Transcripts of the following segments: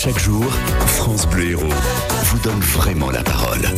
Chaque jour, France Bleu Héros vous donne vraiment la parole.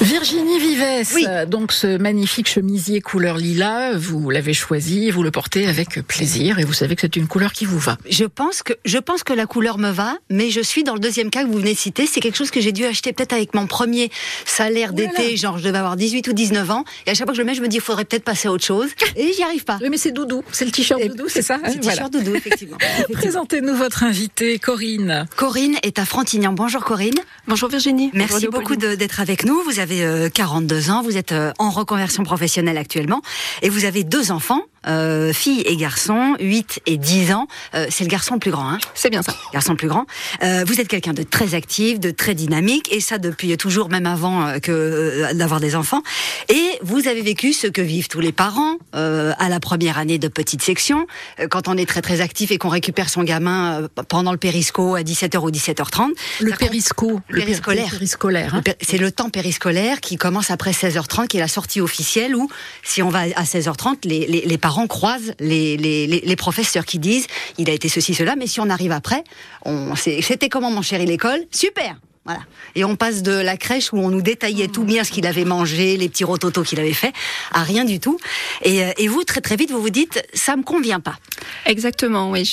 Virginie Vives, donc ce magnifique chemisier couleur lilas, vous l'avez choisi, vous le portez avec plaisir et vous savez que c'est une couleur qui vous va. Je pense que je pense que la couleur me va, mais je suis dans le deuxième cas que vous venez de citer, c'est quelque chose que j'ai dû acheter peut-être avec mon premier salaire d'été, genre je devais avoir 18 ou 19 ans, et à chaque fois que je le mets, je me dis il faudrait peut-être passer à autre chose, et j'y arrive pas. Oui, mais c'est doudou, c'est le t-shirt doudou, c'est ça C'est le t-shirt doudou, effectivement. Présentez-nous votre invitée, Corinne. Corinne est à Frontignan. Bonjour Corinne. Bonjour Virginie. Merci beaucoup d'être avec nous. Vous avez 42 ans, vous êtes en reconversion professionnelle actuellement, et vous avez deux enfants. Euh, filles et garçons, 8 et 10 ans. Euh, c'est le garçon le plus grand, hein C'est bien ça. Garçon le plus grand. Euh, vous êtes quelqu'un de très actif, de très dynamique, et ça depuis toujours, même avant que d'avoir des enfants. Et vous avez vécu ce que vivent tous les parents à la première année de petite section, quand on est très très actif et qu'on récupère son gamin pendant le périsco à 17h ou 17h30. Le périsco, le périscolaire. périscolaire. Hein. C'est le temps périscolaire qui commence après 16h30, qui est la sortie officielle où, si on va à 16h30, les, les, les parents parents croisent les, les, les, professeurs qui disent il a été ceci, cela, mais si on arrive après, on, c'était comment mon chéri l'école Super voilà. Et on passe de la crèche où on nous détaillait tout bien ce qu'il avait mangé, les petits rototos qu'il avait fait, à rien du tout. Et, euh, et, vous, très très vite, vous vous dites, ça me convient pas. Exactement, oui.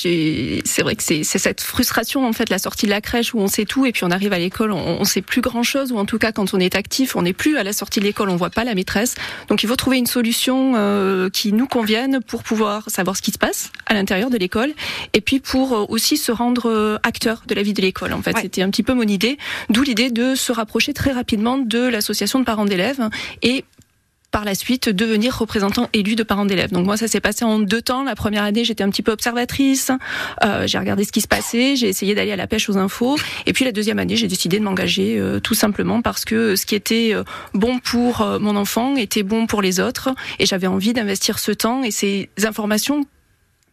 C'est vrai que c'est cette frustration, en fait, la sortie de la crèche où on sait tout et puis on arrive à l'école, on, on sait plus grand chose, ou en tout cas, quand on est actif, on n'est plus à la sortie de l'école, on voit pas la maîtresse. Donc il faut trouver une solution euh, qui nous convienne pour pouvoir savoir ce qui se passe à l'intérieur de l'école et puis pour euh, aussi se rendre acteur de la vie de l'école. En fait, c'était un petit peu mon idée. D'où l'idée de se rapprocher très rapidement de l'association de parents d'élèves et par la suite devenir représentant élu de parents d'élèves. Donc moi ça s'est passé en deux temps. La première année j'étais un petit peu observatrice, euh, j'ai regardé ce qui se passait, j'ai essayé d'aller à la pêche aux infos. Et puis la deuxième année j'ai décidé de m'engager euh, tout simplement parce que ce qui était euh, bon pour mon enfant était bon pour les autres et j'avais envie d'investir ce temps et ces informations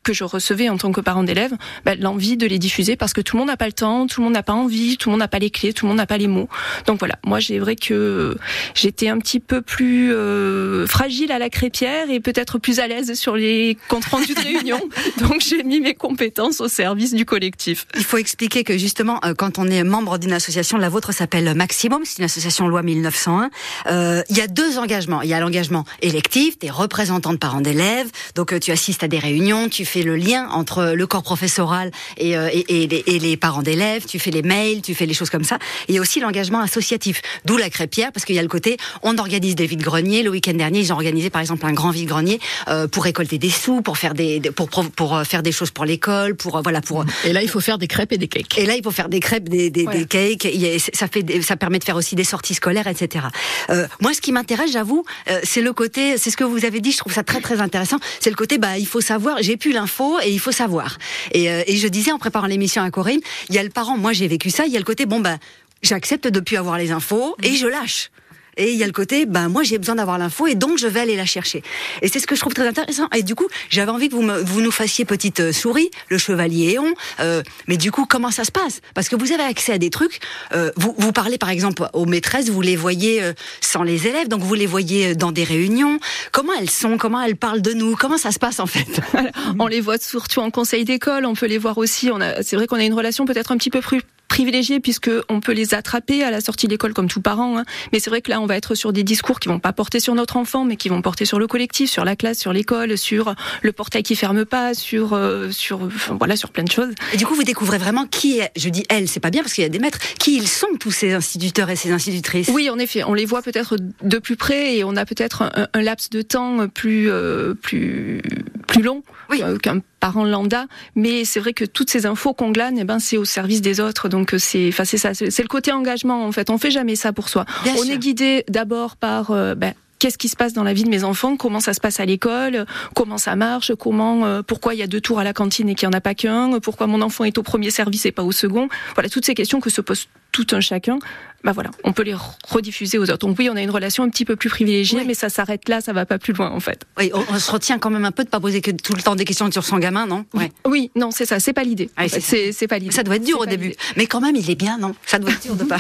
que je recevais en tant que parent d'élève, bah, l'envie de les diffuser parce que tout le monde n'a pas le temps, tout le monde n'a pas envie, tout le monde n'a pas les clés, tout le monde n'a pas les mots. Donc voilà, moi j'ai vrai que j'étais un petit peu plus euh, fragile à la crépière et peut-être plus à l'aise sur les comptes rendus de réunion. Donc j'ai mis mes compétences au service du collectif. Il faut expliquer que justement, euh, quand on est membre d'une association, la vôtre s'appelle Maximum, c'est une association loi 1901. Euh, il y a deux engagements. Il y a l'engagement électif, des représentants de parents d'élèves. Donc euh, tu assistes à des réunions, tu fais le lien entre le corps professoral et, euh, et, et, les, parents d'élèves, tu fais les mails, tu fais les choses comme ça. il y a aussi l'engagement associatif, d'où la crêpière, parce qu'il y a le côté, on organise des vides-greniers. Le week-end dernier, ils ont organisé par exemple un grand vide-grenier euh, pour récolter des sous, pour faire des, pour, pour, euh, faire des choses pour l'école, pour voilà pour. Et là, il faut faire des crêpes et des cakes. Et là, il faut faire des crêpes, des, des, des cakes. Ça fait, ça permet de faire aussi des sorties scolaires, etc. Euh, moi, ce qui m'intéresse, j'avoue, c'est le côté, c'est ce que vous avez dit. Je trouve ça très très intéressant. C'est le côté, bah, il faut savoir. J'ai pu et il faut savoir. Et, euh, et je disais en préparant l'émission à Corinne, il y a le parent, moi j'ai vécu ça, il y a le côté, bon ben, j'accepte de plus avoir les infos et je lâche. Et il y a le côté, ben moi j'ai besoin d'avoir l'info et donc je vais aller la chercher. Et c'est ce que je trouve très intéressant. Et du coup, j'avais envie que vous, me, vous nous fassiez petite euh, souris, le chevalier Éon. Euh, mais du coup, comment ça se passe? Parce que vous avez accès à des trucs. Euh, vous, vous parlez par exemple aux maîtresses, vous les voyez euh, sans les élèves, donc vous les voyez dans des réunions. Comment elles sont? Comment elles parlent de nous? Comment ça se passe en fait? On les voit surtout en conseil d'école. On peut les voir aussi. On a, c'est vrai qu'on a une relation peut-être un petit peu plus privilégiés puisque on peut les attraper à la sortie de l'école comme tout parent. Hein. Mais c'est vrai que là, on va être sur des discours qui vont pas porter sur notre enfant, mais qui vont porter sur le collectif, sur la classe, sur l'école, sur le portail qui ferme pas, sur euh, sur voilà, sur plein de choses. Et du coup, vous découvrez vraiment qui est. Je dis elle, c'est pas bien parce qu'il y a des maîtres. Qui ils sont tous ces instituteurs et ces institutrices? Oui, en effet, on les voit peut-être de plus près et on a peut-être un, laps de temps plus euh, plus plus long oui. Euh, qu'un parent lambda. Mais c'est vrai que toutes ces infos qu'on glane, eh ben c'est au service des autres. Donc euh, c'est, enfin c'est ça, c'est le côté engagement en fait. On fait jamais ça pour soi. on est guidé d'abord par euh, ben, qu'est-ce qui se passe dans la vie de mes enfants, comment ça se passe à l'école, comment ça marche, comment, euh, pourquoi il y a deux tours à la cantine et qu'il n'y en a pas qu'un, pourquoi mon enfant est au premier service et pas au second. Voilà, toutes ces questions que se posent tout un chacun, bah voilà, on peut les rediffuser aux autres. Donc oui, on a une relation un petit peu plus privilégiée, mais ça s'arrête là, ça va pas plus loin en fait. Oui, on, se retient quand même un peu de pas poser que tout le temps des questions sur son gamin, non? Oui, non, c'est ça, c'est pas l'idée. Ah, c'est pas l'idée. Ça doit être dur au début, mais quand même, il est bien, non? Ça doit être dur de pas.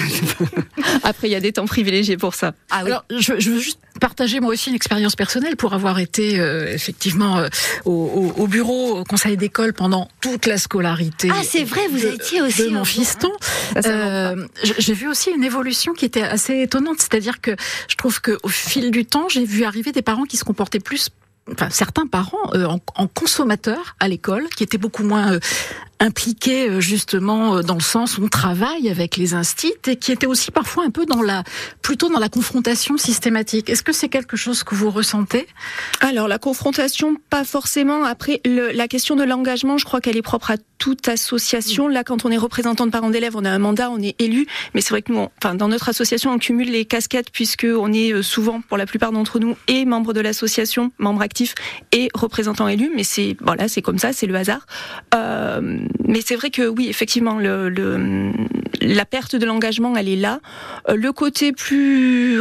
Après, il y a des temps privilégiés pour ça. Ah, Alors, je, je, veux juste partager moi aussi une expérience personnelle pour avoir été euh, effectivement euh, au, au, bureau, au conseil d'école pendant toute la scolarité. Ah, c'est vrai, vous étiez aussi de mon fiston. Euh, j'ai vu aussi une évolution qui était assez étonnante, c'est-à-dire que je trouve que au fil du temps, j'ai vu arriver des parents qui se comportaient plus Enfin, certains parents euh, en, en, consommateurs à l'école, qui étaient beaucoup moins euh, impliqués euh, justement euh, dans le sens où on travaille avec les instits et qui était aussi parfois un peu dans la plutôt dans la confrontation systématique. Est-ce que c'est quelque chose que vous ressentez? Alors la confrontation, pas forcément. Après le, la question de l'engagement, je crois qu'elle est propre à toute association. Là, quand on est représentant de parents d'élèves, on a un mandat, on est élu. Mais c'est vrai que nous, enfin dans notre association, on cumule les casquettes puisque on est euh, souvent, pour la plupart d'entre nous, et membre de l'association, membre actif et représentant élu. Mais c'est voilà, c'est comme ça, c'est le hasard. Euh, mais c'est vrai que oui, effectivement, la perte de l'engagement, elle est là. Euh, le côté plus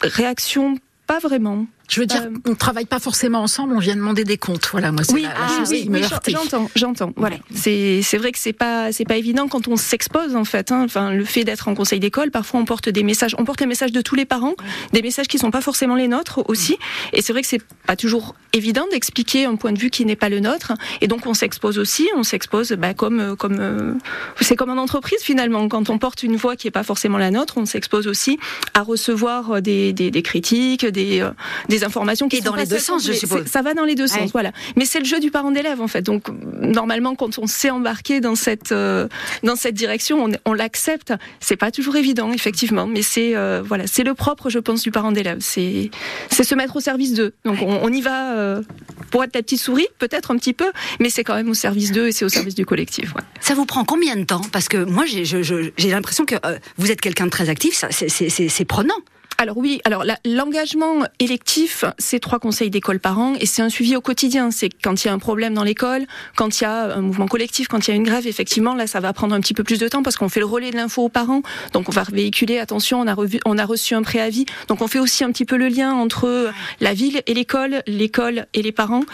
réaction, pas vraiment. Je veux dire, euh, on travaille pas forcément ensemble, on vient demander des comptes. Voilà, moi, c'est oui, la, ah, chose qui me J'entends, j'entends. Voilà, c'est c'est vrai que c'est pas c'est pas évident quand on s'expose en fait. Hein. Enfin, le fait d'être en conseil d'école, parfois on porte des messages, on porte les messages de tous les parents, des messages qui sont pas forcément les nôtres aussi. Et c'est vrai que c'est pas toujours évident d'expliquer un point de vue qui n'est pas le nôtre. Et donc on s'expose aussi, on s'expose bah, comme comme euh, c'est comme en entreprise finalement. Quand on porte une voix qui est pas forcément la nôtre, on s'expose aussi à recevoir des des, des critiques, des, euh, des informations qui et dans les deux sens, je suppose. Ça va dans les deux sens, voilà. Mais c'est le jeu du parent d'élève en fait. Donc normalement, quand on s'est embarqué dans cette euh, dans cette direction, on, on l'accepte. C'est pas toujours évident, effectivement, mais c'est euh, voilà, c'est le propre, je pense, du parent d'élève. C'est c'est se mettre au service d'eux. Donc on, on, y va euh, pour être la petite souris, peut-être un petit peu, mais c'est quand même au service d'eux et c'est au service du collectif. Ouais. Ça vous prend combien de temps? Parce que moi, j'ai l'impression que vous êtes quelqu'un de très actif. C'est prenant. Alors oui, alors l'engagement électif, c'est trois conseils d'école par an et c'est un suivi au quotidien. C'est quand il y a un problème dans l'école, quand il y a un mouvement collectif, quand il y a une grève, effectivement, là, ça va prendre un petit peu plus de temps parce qu'on fait le relais de l'info aux parents. Donc on va véhiculer, attention, on a, revu, on a reçu un préavis. Donc on fait aussi un petit peu le lien entre la ville et l'école, l'école et les parents.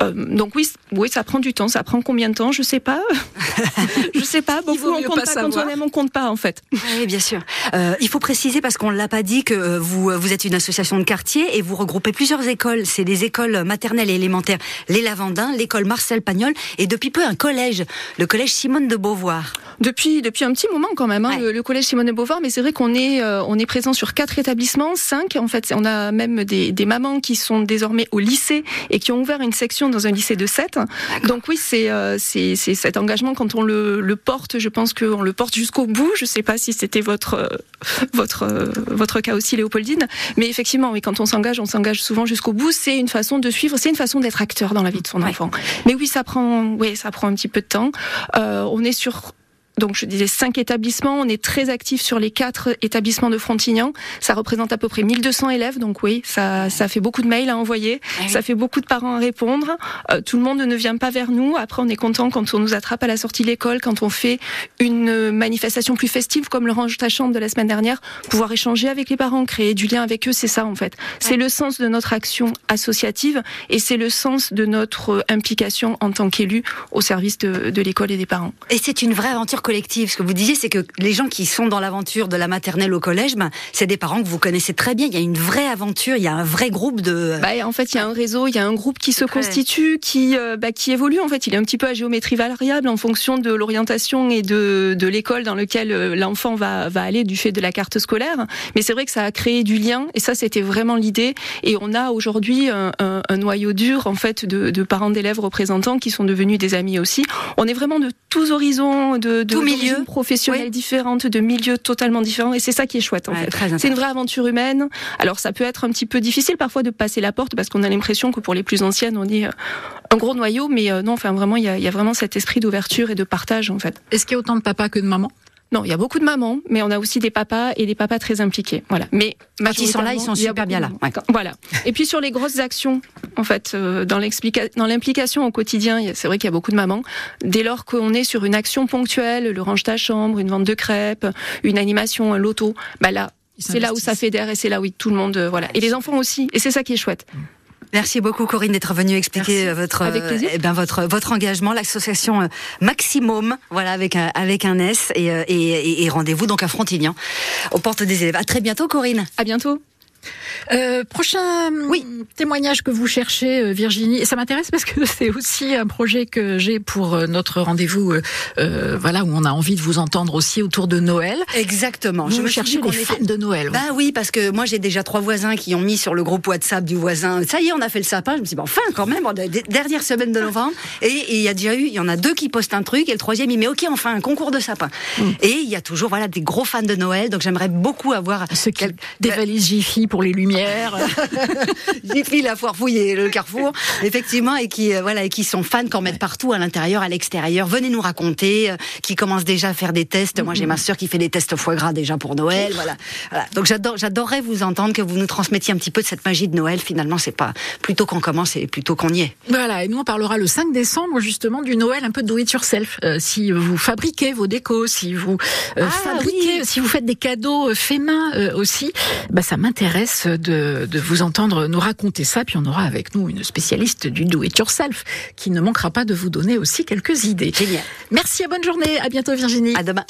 Euh, donc oui, oui, ça prend du temps. Ça prend combien de temps? Je sais pas. je sais pas. Beaucoup pas, quand on aime, on compte pas en fait. Oui, bien sûr. Euh, il faut préciser parce qu'on l'a pas dit que euh, vous, vous êtes une association de quartier et vous regroupez plusieurs écoles. C'est des écoles maternelles et élémentaires. Les Lavandins, l'école Marcel Pagnol et depuis peu un collège, le collège Simone de Beauvoir. Depuis, depuis un petit moment quand même, hein, le, collège Simone de Beauvoir, mais c'est vrai qu'on est, euh, on est présent sur quatre établissements, cinq en fait. On a même des, des, mamans qui sont désormais au lycée et qui ont ouvert une section dans un lycée de 7. Donc oui, c'est euh, c'est cet engagement quand on le, le porte, je pense qu'on le porte jusqu'au bout. Je sais pas si c'était votre euh, votre votre cas aussi, Léopoldine, mais effectivement, oui, quand on s'engage, on s'engage souvent jusqu'au bout. C'est une façon de suivre, c'est une façon d'être acteur dans la vie de son enfant. Mais oui, ça prend, oui, ça prend un petit peu de temps. Euh, on est sur donc je disais cinq établissements. On est très actifs sur les quatre établissements de Frontignan. Ça représente à peu près 1200 élèves, donc oui, ça, ça fait beaucoup de mails à envoyer, ah ça fait beaucoup de parents à répondre. Euh, tout le monde ne vient pas vers nous. Après, on est content quand on nous attrape à la sortie de l'école, quand on fait une manifestation plus festive comme le range ta chambre de la semaine dernière, pouvoir échanger avec les parents, créer du lien avec eux, c'est ça en fait. C'est le sens de notre action associative et c'est le sens de notre implication en tant qu'élu au service de, de l'école et des parents. Et c'est une vraie aventure collective. Ce que vous disiez, c'est que les gens qui sont dans l'aventure de la maternelle au collège, ben, c'est des parents que vous connaissez très bien. Il y a une vraie aventure, il y a un vrai groupe de. Bah, en fait, il y a un réseau, il y a un groupe qui se constitue, qui, euh, bah, qui évolue. En fait, il est un petit peu à géométrie variable en fonction de l'orientation et de, de l'école dans laquelle euh, l'enfant va, va aller du fait de la carte scolaire. Mais c'est vrai que ça a créé du lien et ça, c'était vraiment l'idée. Et on a aujourd'hui un, un, un, noyau dur en fait de, de parents d'élèves représentants qui sont devenus des amis aussi. On est vraiment de tous horizons, de, de tout milieu professionnelles différentes, de milieux totalement différents, et c'est ça qui est chouette en fait. C'est une vraie aventure humaine. Alors ça peut être un petit peu difficile parfois de passer la porte parce qu'on a l'impression que pour les plus anciennes on est euh, un gros noyau, mais euh, non, enfin vraiment il y a, y a, vraiment cet esprit d'ouverture et de partage en fait. Est-ce qu'il y a autant de papas que de mamans? Non, il y a beaucoup de mamans, mais on a aussi des papas et des papas très impliqués. Voilà. Mais quand ils sont là, ils sont super bien là. Voilà. Et puis sur les grosses actions, en fait, euh, dans l'implication au quotidien, c'est vrai qu'il y a beaucoup de mamans. Dès lors qu'on est sur une action ponctuelle, le range ta chambre, une vente de crêpes, une animation, un loto, bah là, c'est là où ça fédère et c'est là où tout le monde, euh, voilà. Et les enfants aussi. Et c'est ça qui est chouette. Merci beaucoup Corinne d'être venue expliquer euh, votre eh ben votre votre engagement, l'association euh, Maximum, voilà avec un avec un S et, et, et rendez-vous donc à Frontignan aux portes des élèves. À très bientôt Corinne. À bientôt. Euh, prochain oui. témoignage que vous cherchez, euh, Virginie, et ça m'intéresse parce que c'est aussi un projet que j'ai pour euh, notre rendez-vous, euh, voilà, où on a envie de vous entendre aussi autour de Noël. Exactement. Vous je me chercher des fans de Noël. Bah oui, parce que moi j'ai déjà trois voisins qui ont mis sur le groupe WhatsApp du voisin. Ça y est, on a fait le sapin. Je me suis dit, enfin quand même, dernière semaine de novembre, et il y a déjà eu, il y en a deux qui postent un truc, et le troisième il met ok, enfin un concours de sapin. Mm. Et il y a toujours voilà des gros fans de Noël, donc j'aimerais beaucoup avoir ce qui des valises Jiffy pour les lumières. Jiffy, la foire fouillée, le carrefour, effectivement, et qui, euh, voilà, et qui sont fans, qu'on met partout, à l'intérieur, à l'extérieur. Venez nous raconter, euh, qui commencent déjà à faire des tests. Moi, j'ai ma sœur qui fait des tests foie gras déjà pour Noël, voilà. Donc j'adore, j'adorerais vous entendre, que vous nous transmettiez un petit peu de cette magie de Noël. Finalement, c'est pas plutôt qu'on commence et plutôt qu'on y est. Voilà, et nous on parlera le 5 décembre justement du Noël un peu do it yourself. Euh, si vous fabriquez vos décos, si vous ah fabriquez, si vous faites des cadeaux faits main aussi, bah ça m'intéresse de de, vous entendre nous raconter ça. Puis on aura avec nous une spécialiste du do it yourself qui ne manquera pas de vous donner aussi quelques idées. Génial. Merci et bonne journée. À bientôt Virginie. À demain.